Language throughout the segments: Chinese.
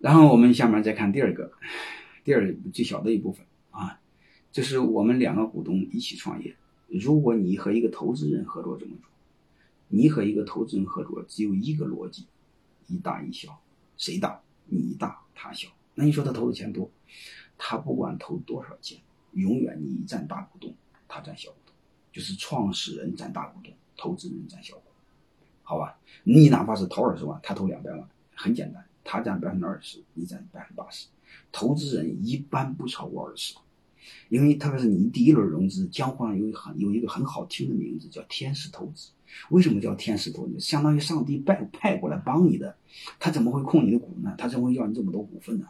然后我们下面再看第二个，第二最小的一部分啊，就是我们两个股东一起创业。如果你和一个投资人合作这么做，你和一个投资人合作只有一个逻辑，一大一小，谁大你大他小。那你说他投的钱多，他不管投多少钱，永远你占大股东，他占小股东，就是创始人占大股东，投资人占小股东，好吧？你哪怕是投二十万，他投两百万，很简单。他占百分之二十，你占百分之八十，投资人一般不超过二十，因为特别是你第一轮融资，江湖上有很有一个很好听的名字叫天使投资。为什么叫天使投资？相当于上帝派派过来帮你的，他怎么会控你的股呢？他怎么会要你这么多股份呢？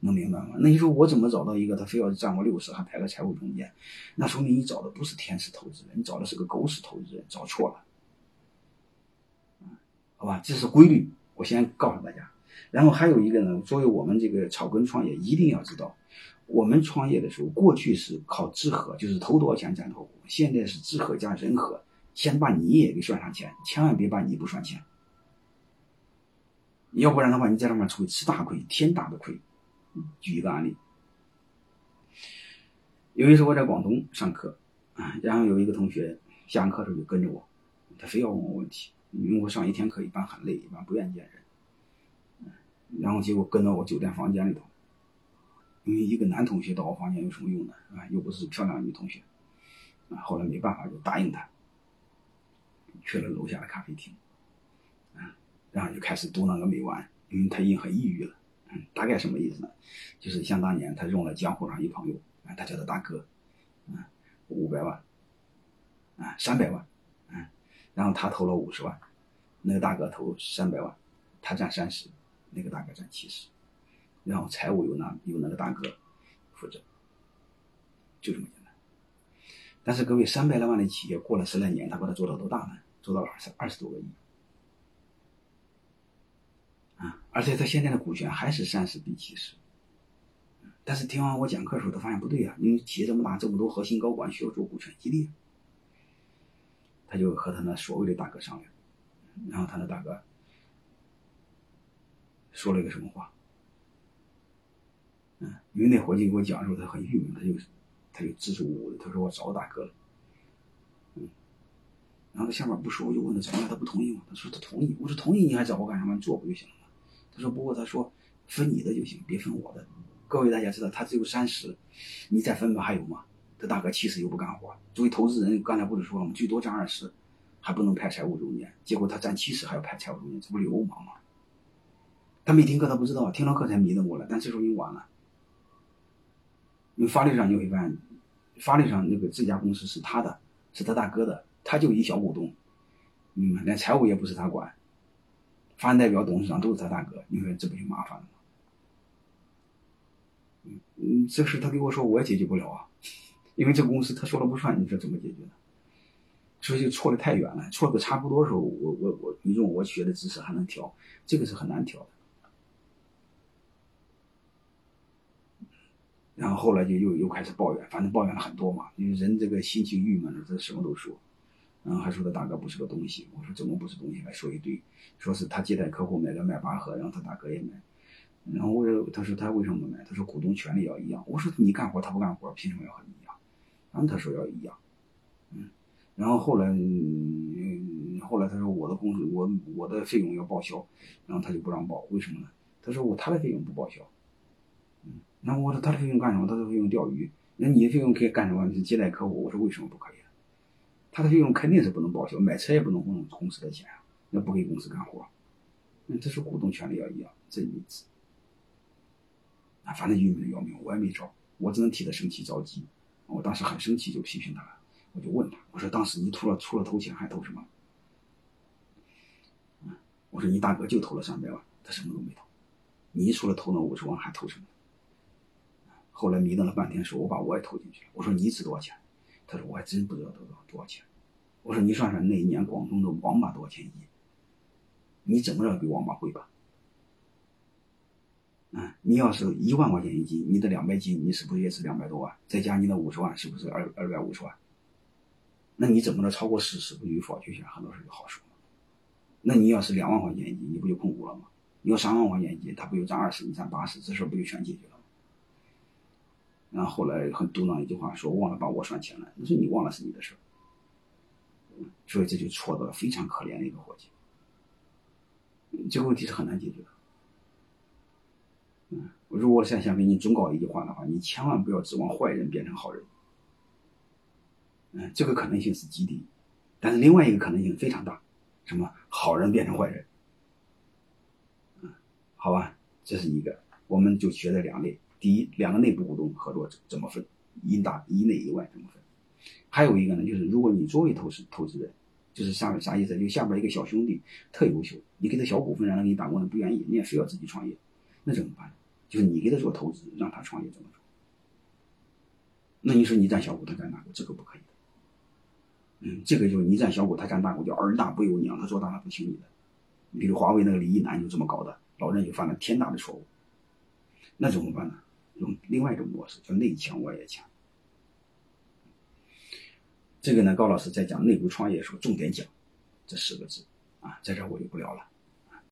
能明白吗？那你说我怎么找到一个他非要占我六十，还排个财务中介？那说明你找的不是天使投资人，你找的是个狗屎投资人，找错了。好吧，这是规律，我先告诉大家。然后还有一个呢，作为我们这个草根创业，一定要知道，我们创业的时候，过去是靠知合，就是投多少钱占多少股，现在是知合加人和，先把你也给算上钱，千万别把你不算钱，要不然的话，你在上面会吃大亏，天大的亏。举一个案例，有一次我在广东上课，啊，然后有一个同学下完课时候就跟着我，他非要问我问题，因为我上一天课一般很累，一般不愿意见人。然后结果跟到我酒店房间里头，因为一个男同学到我房间有什么用呢？啊，又不是漂亮女同学，啊，后来没办法就答应他，去了楼下的咖啡厅，啊，然后就开始嘟囔个没完，因为他已经很抑郁了，嗯，大概什么意思呢？就是像当年他用了江湖上一朋友，啊，他叫他大哥，啊，五百万，啊，三百万，嗯，然后他投了五十万，那个大哥投三百万，他占三十。那个大哥占七十，然后财务由那由那个大哥负责，就这么简单。但是各位，三百来万的企业过了十来年，他把它做到多大呢？做到了二十二十多个亿啊！而且他现在的股权还是三十比七十。但是听完我讲课的时候，他发现不对啊，因为企业这么大，这么多核心高管需要做股权激励，他就和他那所谓的大哥商量，然后他的大哥。说了一个什么话？嗯，因为那伙计给我讲的时候，他很郁闷，他就他就支支吾吾的，他说我找大哥了，嗯，然后他下面不说，我就问他怎么样，他不同意吗？他说他同意。我说同意你还找我干什么？你做不就行了吗？他说不过他说分你的就行，别分我的。各位大家知道，他只有三十，你再分吧，还有吗？他大哥七十又不干活，作为投资人，刚才不是说了吗？最多占二十，还不能派财务中介，结果他占七十还要派财务中介，这不流氓吗？他没听课，他不知道，听了课才迷瞪过来。但这时候已经晚了，因为法律上你会发现，法律上那个这家公司是他的，是他大哥的，他就一小股东，明白？连财务也不是他管，法人代表、董事长都是他大哥，你说这不就麻烦了吗？嗯，这事他给我说，我也解决不了啊，因为这公司他说了不算，你说怎么解决呢？所以就错的太远了，错的差不多的时候，我我我，你用我学的知识还能调，这个是很难调的。然后后来就又又开始抱怨，反正抱怨了很多嘛。因为人这个心情郁闷了，这什么都说。然后还说他大哥不是个东西。我说怎么不是东西？还说一堆，说是他接待客户买个迈巴赫，然后他大哥也买。然后我他说他为什么买？他说股东权利要一样。我说你干活他不干活，凭什么要和你一样？然后他说要一样。嗯。然后后来，嗯，后来他说我的工资我我的费用要报销，然后他就不让报，为什么呢？他说我他的费用不报销。那我说他的费用干什么？他的费用钓鱼。那你的费用可以干什么？是接待客户。我说为什么不可以？他的费用肯定是不能报销，买车也不能用公司的钱啊，那不给公司干活。那这是股东权利要一样，这意思。啊，反正郁闷的要命，我也没招，我只能替他生气着急。我当时很生气，就批评他了。我就问他，我说当时你除了除了投钱还投什么？我说你大哥就投了三百万，他什么都没投。你除了投那五十万还投什么？后来迷瞪了半天，说我把我也投进去了。我说你值多少钱？他说我还真不知道多少多少钱。我说你算算那一年广东的王八多少钱一斤？你怎么着比王八贵吧？嗯，你要是一万块钱一斤，你的两百斤，你是不是也是两百多万？再加你的五十万，是不是二二百五十万？那你怎么着超过四十不就有法学权，很多事就好说了。那你要是两万块钱一斤，你不就控股了吗？你要三万块钱一斤他不就占二十，你占八十，这事不就全解决了？然后后来很嘟囔一句话，说忘了把我算钱了。你说你忘了是你的事儿，所以这就戳到了非常可怜的一个伙计。这个问题是很难解决的。嗯，如果现在想给你忠告一句话的话，你千万不要指望坏人变成好人。嗯，这个可能性是极低，但是另外一个可能性非常大，什么好人变成坏人？嗯，好吧，这是一个，我们就学这两类。第一，两个内部股东合作怎么分？一大一内一外怎么分？还有一个呢，就是如果你作为投资投资人，就是下面啥意思？就下边一个小兄弟特优秀，你给他小股份让他给你打工，他不愿意，你也非要自己创业，那怎么办？就是你给他做投资，让他创业怎么做？那你说你占小股，他占大股，这个不可以。嗯，这个就是你占小股，他占大股，叫儿大不由娘，他做大他不听你的。你比如华为那个李一男就这么搞的，老任就犯了天大的错误。那怎么办呢？用另外一种模式，叫内强外也强。这个呢，高老师在讲内部创业的时候重点讲这四个字啊，在这我就不聊了。